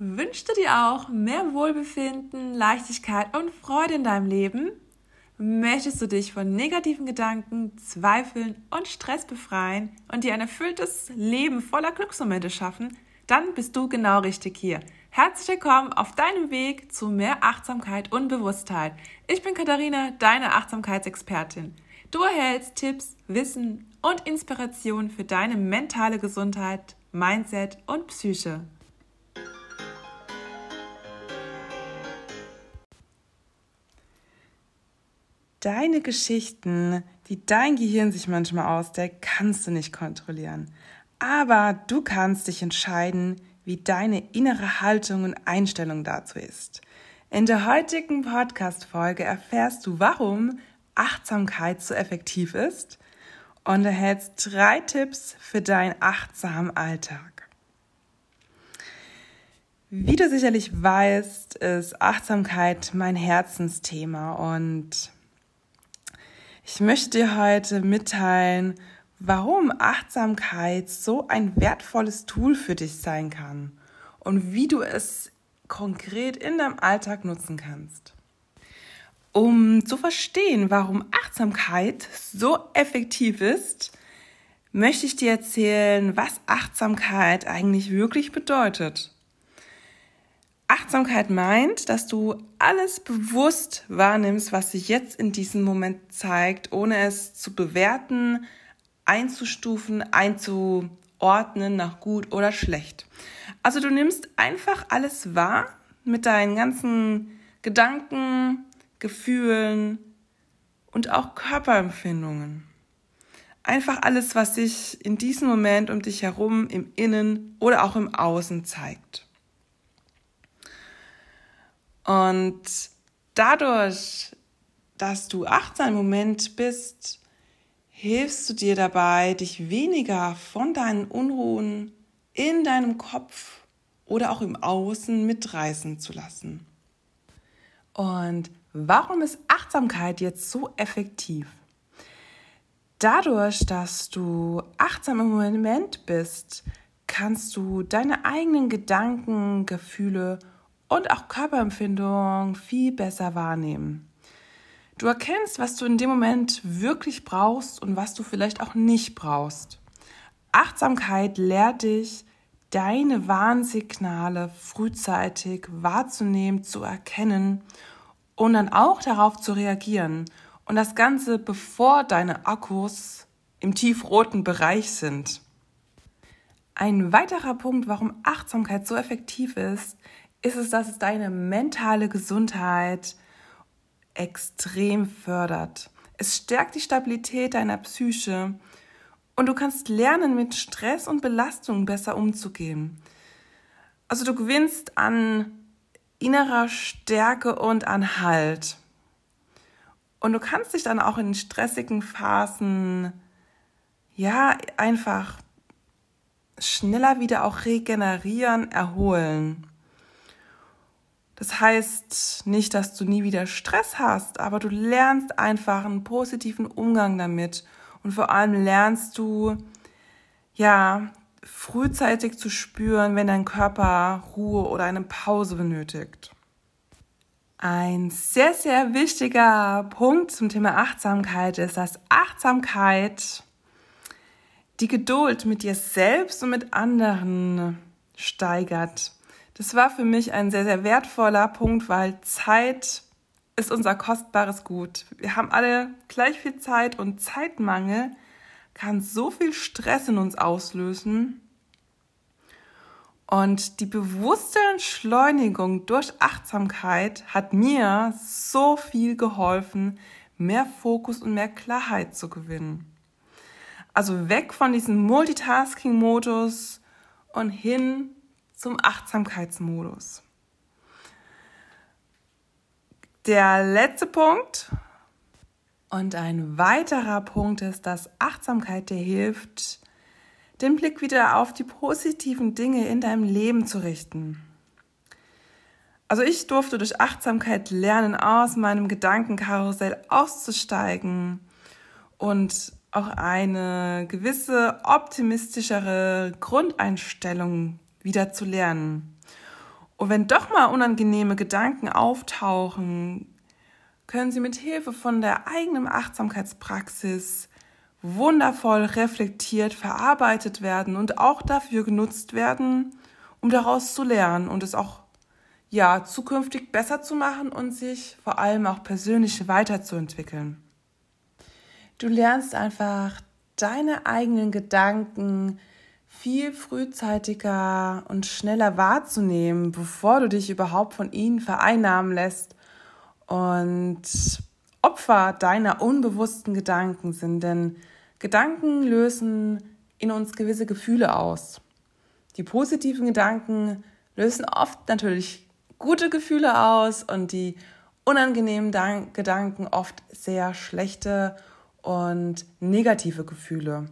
Wünschst du dir auch mehr Wohlbefinden, Leichtigkeit und Freude in deinem Leben? Möchtest du dich von negativen Gedanken, Zweifeln und Stress befreien und dir ein erfülltes Leben voller Glücksmomente schaffen? Dann bist du genau richtig hier. Herzlich willkommen auf deinem Weg zu mehr Achtsamkeit und Bewusstheit. Ich bin Katharina, deine Achtsamkeitsexpertin. Du erhältst Tipps, Wissen und Inspiration für deine mentale Gesundheit, Mindset und Psyche. Deine Geschichten, die dein Gehirn sich manchmal ausdeckt, kannst du nicht kontrollieren. Aber du kannst dich entscheiden, wie deine innere Haltung und Einstellung dazu ist. In der heutigen Podcast-Folge erfährst du, warum Achtsamkeit so effektiv ist und erhältst drei Tipps für deinen achtsamen Alltag. Wie du sicherlich weißt, ist Achtsamkeit mein Herzensthema und ich möchte dir heute mitteilen, warum Achtsamkeit so ein wertvolles Tool für dich sein kann und wie du es konkret in deinem Alltag nutzen kannst. Um zu verstehen, warum Achtsamkeit so effektiv ist, möchte ich dir erzählen, was Achtsamkeit eigentlich wirklich bedeutet. Achtsamkeit meint, dass du alles bewusst wahrnimmst, was sich jetzt in diesem Moment zeigt, ohne es zu bewerten, einzustufen, einzuordnen nach gut oder schlecht. Also du nimmst einfach alles wahr mit deinen ganzen Gedanken, Gefühlen und auch Körperempfindungen. Einfach alles, was sich in diesem Moment um dich herum im Innen oder auch im Außen zeigt. Und dadurch, dass du achtsam im Moment bist, hilfst du dir dabei, dich weniger von deinen Unruhen in deinem Kopf oder auch im Außen mitreißen zu lassen. Und Warum ist Achtsamkeit jetzt so effektiv? Dadurch, dass du achtsam im Moment bist, kannst du deine eigenen Gedanken, Gefühle auch Körperempfindungen viel besser wahrnehmen. Du erkennst, was du in dem Moment wirklich brauchst und was du vielleicht auch nicht brauchst. Achtsamkeit lehrt dich, deine Warnsignale frühzeitig wahrzunehmen, zu erkennen und dann auch darauf zu reagieren. Und das Ganze bevor deine Akkus im tiefroten Bereich sind. Ein weiterer Punkt, warum Achtsamkeit so effektiv ist, ist es, dass es deine mentale Gesundheit extrem fördert. Es stärkt die Stabilität deiner Psyche und du kannst lernen, mit Stress und Belastung besser umzugehen. Also du gewinnst an innerer Stärke und an Halt. Und du kannst dich dann auch in stressigen Phasen, ja, einfach schneller wieder auch regenerieren, erholen. Das heißt nicht, dass du nie wieder Stress hast, aber du lernst einfach einen positiven Umgang damit und vor allem lernst du, ja, frühzeitig zu spüren, wenn dein Körper Ruhe oder eine Pause benötigt. Ein sehr, sehr wichtiger Punkt zum Thema Achtsamkeit ist, dass Achtsamkeit die Geduld mit dir selbst und mit anderen steigert. Das war für mich ein sehr, sehr wertvoller Punkt, weil Zeit ist unser kostbares Gut. Wir haben alle gleich viel Zeit und Zeitmangel kann so viel Stress in uns auslösen. Und die bewusste Entschleunigung durch Achtsamkeit hat mir so viel geholfen, mehr Fokus und mehr Klarheit zu gewinnen. Also weg von diesem Multitasking-Modus und hin zum Achtsamkeitsmodus. Der letzte Punkt und ein weiterer Punkt ist, dass Achtsamkeit dir hilft, den Blick wieder auf die positiven Dinge in deinem Leben zu richten. Also ich durfte durch Achtsamkeit lernen, aus meinem Gedankenkarussell auszusteigen und auch eine gewisse optimistischere Grundeinstellung wieder zu lernen. Und wenn doch mal unangenehme Gedanken auftauchen, können sie mit Hilfe von der eigenen Achtsamkeitspraxis wundervoll reflektiert verarbeitet werden und auch dafür genutzt werden, um daraus zu lernen und es auch ja zukünftig besser zu machen und sich vor allem auch persönlich weiterzuentwickeln. Du lernst einfach deine eigenen Gedanken viel frühzeitiger und schneller wahrzunehmen, bevor du dich überhaupt von ihnen vereinnahmen lässt und Opfer deiner unbewussten Gedanken sind. Denn Gedanken lösen in uns gewisse Gefühle aus. Die positiven Gedanken lösen oft natürlich gute Gefühle aus und die unangenehmen Gedanken oft sehr schlechte und negative Gefühle.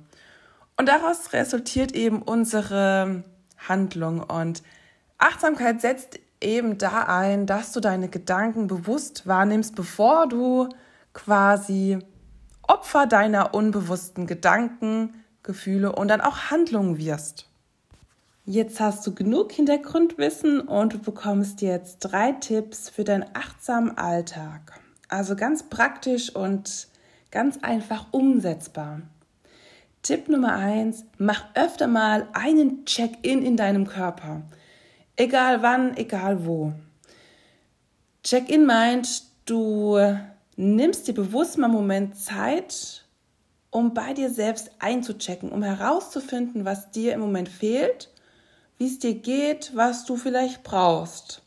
Und daraus resultiert eben unsere Handlung. Und Achtsamkeit setzt eben da ein, dass du deine Gedanken bewusst wahrnimmst, bevor du quasi Opfer deiner unbewussten Gedanken, Gefühle und dann auch Handlungen wirst. Jetzt hast du genug Hintergrundwissen und du bekommst jetzt drei Tipps für deinen achtsamen Alltag. Also ganz praktisch und ganz einfach umsetzbar. Tipp Nummer eins: Mach öfter mal einen Check-in in deinem Körper. Egal wann, egal wo. Check-in meint, du nimmst dir bewusst mal einen Moment Zeit, um bei dir selbst einzuchecken, um herauszufinden, was dir im Moment fehlt, wie es dir geht, was du vielleicht brauchst.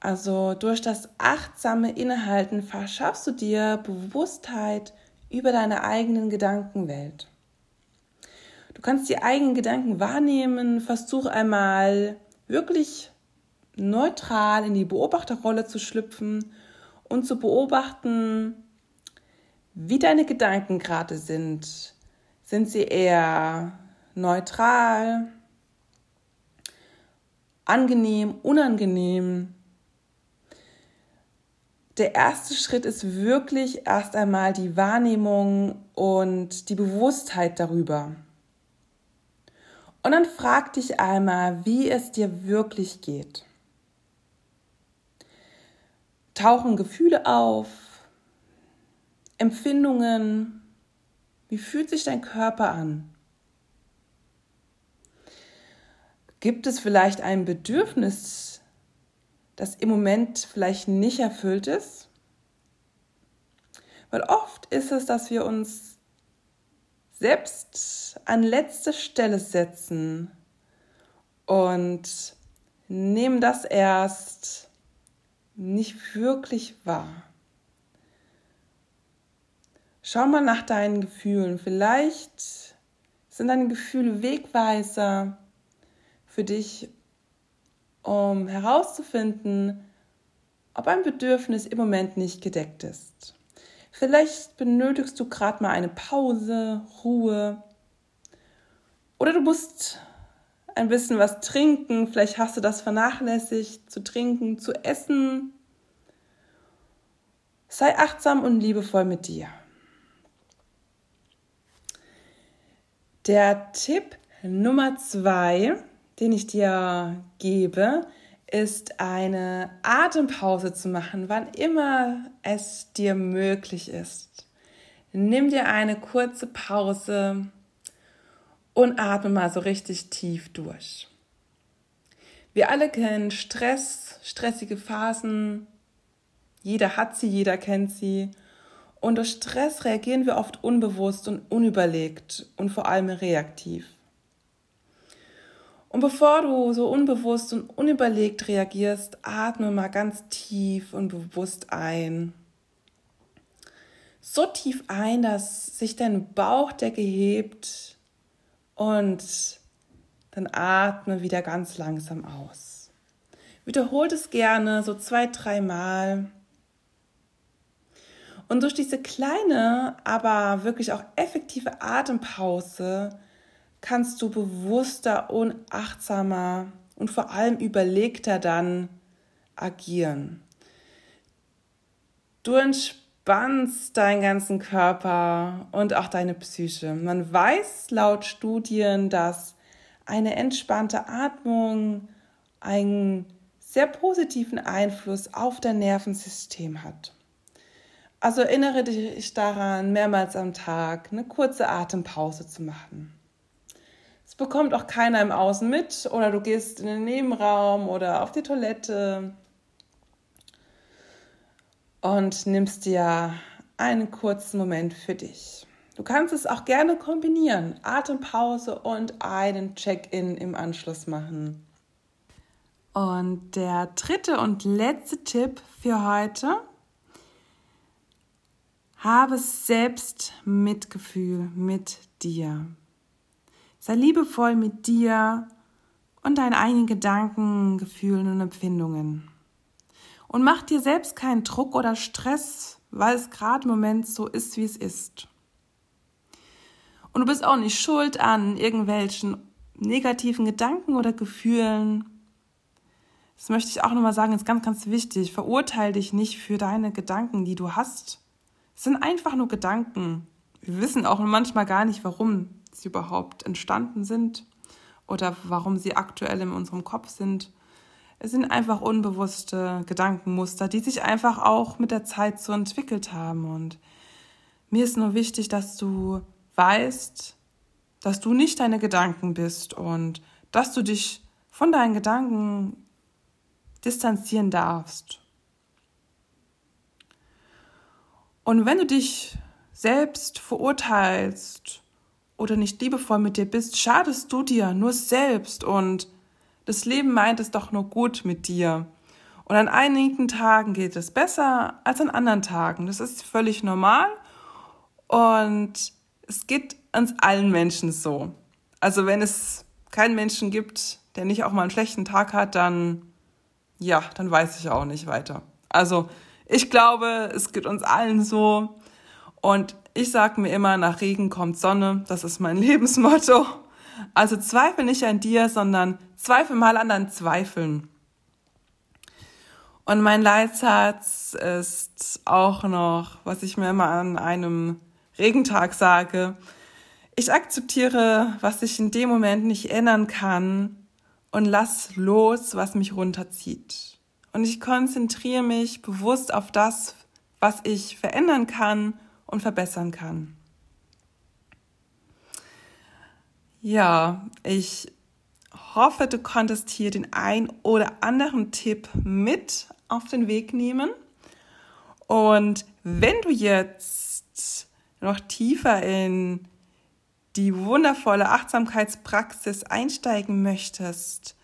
Also durch das achtsame Innehalten verschaffst du dir Bewusstheit über deine eigenen Gedankenwelt. Du kannst die eigenen Gedanken wahrnehmen, versuch einmal wirklich neutral in die Beobachterrolle zu schlüpfen und zu beobachten, wie deine Gedanken gerade sind. Sind sie eher neutral, angenehm, unangenehm? Der erste Schritt ist wirklich erst einmal die Wahrnehmung und die Bewusstheit darüber. Und dann frag dich einmal, wie es dir wirklich geht. Tauchen Gefühle auf, Empfindungen, wie fühlt sich dein Körper an? Gibt es vielleicht ein Bedürfnis, das im Moment vielleicht nicht erfüllt ist? Weil oft ist es, dass wir uns selbst an letzte Stelle setzen und nehmen das erst nicht wirklich wahr. Schau mal nach deinen Gefühlen. Vielleicht sind deine Gefühle Wegweiser für dich, um herauszufinden, ob ein Bedürfnis im Moment nicht gedeckt ist. Vielleicht benötigst du gerade mal eine Pause, Ruhe. Oder du musst ein bisschen was trinken. Vielleicht hast du das vernachlässigt, zu trinken, zu essen. Sei achtsam und liebevoll mit dir. Der Tipp Nummer zwei, den ich dir gebe, ist eine Atempause zu machen, wann immer es dir möglich ist. Nimm dir eine kurze Pause und atme mal so richtig tief durch. Wir alle kennen Stress, stressige Phasen. Jeder hat sie, jeder kennt sie. Und durch Stress reagieren wir oft unbewusst und unüberlegt und vor allem reaktiv. Und bevor du so unbewusst und unüberlegt reagierst, atme mal ganz tief und bewusst ein. So tief ein, dass sich deine Bauchdecke hebt und dann atme wieder ganz langsam aus. Wiederholt es gerne so zwei, dreimal. Und durch diese kleine, aber wirklich auch effektive Atempause kannst du bewusster und achtsamer und vor allem überlegter dann agieren. Du entspannst deinen ganzen Körper und auch deine Psyche. Man weiß laut Studien, dass eine entspannte Atmung ein sehr positiven Einfluss auf dein Nervensystem hat. Also erinnere dich daran, mehrmals am Tag eine kurze Atempause zu machen. Bekommt auch keiner im Außen mit oder du gehst in den Nebenraum oder auf die Toilette und nimmst dir einen kurzen Moment für dich. Du kannst es auch gerne kombinieren, Atempause und einen Check-in im Anschluss machen. Und der dritte und letzte Tipp für heute. Habe selbst Mitgefühl mit dir. Sei liebevoll mit dir und deinen eigenen Gedanken, Gefühlen und Empfindungen. Und mach dir selbst keinen Druck oder Stress, weil es gerade im Moment so ist, wie es ist. Und du bist auch nicht schuld an irgendwelchen negativen Gedanken oder Gefühlen. Das möchte ich auch nochmal sagen, ist ganz, ganz wichtig. Verurteile dich nicht für deine Gedanken, die du hast. Es sind einfach nur Gedanken. Wir wissen auch manchmal gar nicht, warum sie überhaupt entstanden sind oder warum sie aktuell in unserem Kopf sind. Es sind einfach unbewusste Gedankenmuster, die sich einfach auch mit der Zeit so entwickelt haben. Und mir ist nur wichtig, dass du weißt, dass du nicht deine Gedanken bist und dass du dich von deinen Gedanken distanzieren darfst. Und wenn du dich selbst verurteilst oder nicht liebevoll mit dir bist, schadest du dir nur selbst und das Leben meint es doch nur gut mit dir. Und an einigen Tagen geht es besser als an anderen Tagen. Das ist völlig normal und es geht uns allen Menschen so. Also wenn es keinen Menschen gibt, der nicht auch mal einen schlechten Tag hat, dann ja, dann weiß ich auch nicht weiter. Also ich glaube, es geht uns allen so. Und ich sage mir immer, nach Regen kommt Sonne. Das ist mein Lebensmotto. Also zweifel nicht an dir, sondern zweifel mal an deinen Zweifeln. Und mein Leitsatz ist auch noch, was ich mir immer an einem Regentag sage. Ich akzeptiere, was ich in dem Moment nicht ändern kann und lass los, was mich runterzieht. Und ich konzentriere mich bewusst auf das, was ich verändern kann und verbessern kann. Ja, ich hoffe, du konntest hier den ein oder anderen Tipp mit auf den Weg nehmen. Und wenn du jetzt noch tiefer in die wundervolle Achtsamkeitspraxis einsteigen möchtest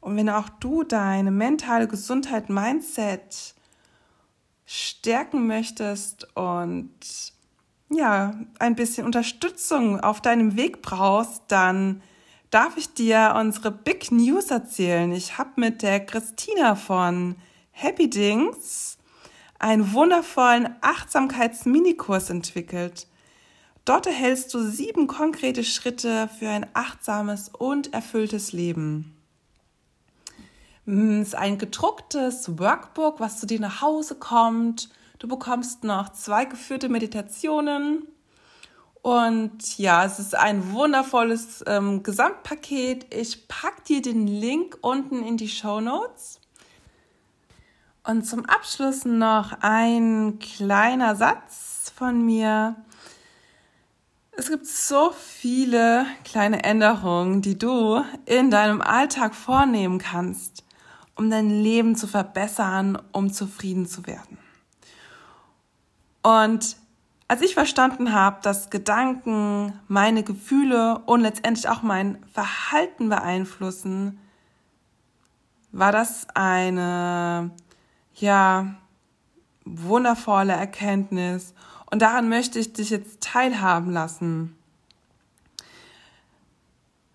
und wenn auch du deine mentale Gesundheit, Mindset stärken möchtest und ja, ein bisschen Unterstützung auf deinem Weg brauchst, dann darf ich dir unsere Big News erzählen. Ich habe mit der Christina von Happy Dings einen wundervollen Achtsamkeits-Minikurs entwickelt. Dort erhältst du sieben konkrete Schritte für ein achtsames und erfülltes Leben. Es ist ein gedrucktes Workbook, was zu dir nach Hause kommt. Du bekommst noch zwei geführte Meditationen. Und ja, es ist ein wundervolles ähm, Gesamtpaket. Ich packe dir den Link unten in die Show Notes. Und zum Abschluss noch ein kleiner Satz von mir. Es gibt so viele kleine Änderungen, die du in deinem Alltag vornehmen kannst um dein Leben zu verbessern, um zufrieden zu werden. Und als ich verstanden habe, dass Gedanken meine Gefühle und letztendlich auch mein Verhalten beeinflussen, war das eine, ja, wundervolle Erkenntnis. Und daran möchte ich dich jetzt teilhaben lassen.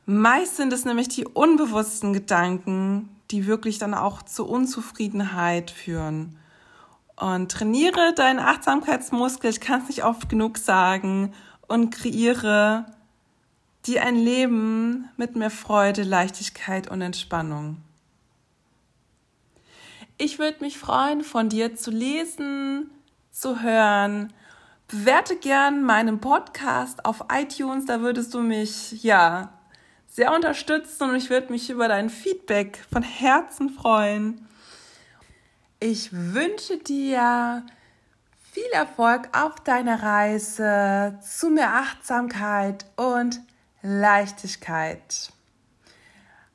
Meist sind es nämlich die unbewussten Gedanken, die wirklich dann auch zu Unzufriedenheit führen. Und trainiere deinen Achtsamkeitsmuskel, ich kann es nicht oft genug sagen, und kreiere dir ein Leben mit mehr Freude, Leichtigkeit und Entspannung. Ich würde mich freuen, von dir zu lesen, zu hören. Bewerte gern meinen Podcast auf iTunes, da würdest du mich, ja, sehr unterstützen und ich würde mich über dein Feedback von Herzen freuen. Ich wünsche dir viel Erfolg auf deiner Reise zu mehr Achtsamkeit und Leichtigkeit.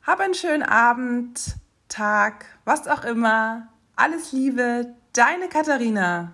Hab einen schönen Abend, Tag, was auch immer. Alles Liebe, deine Katharina.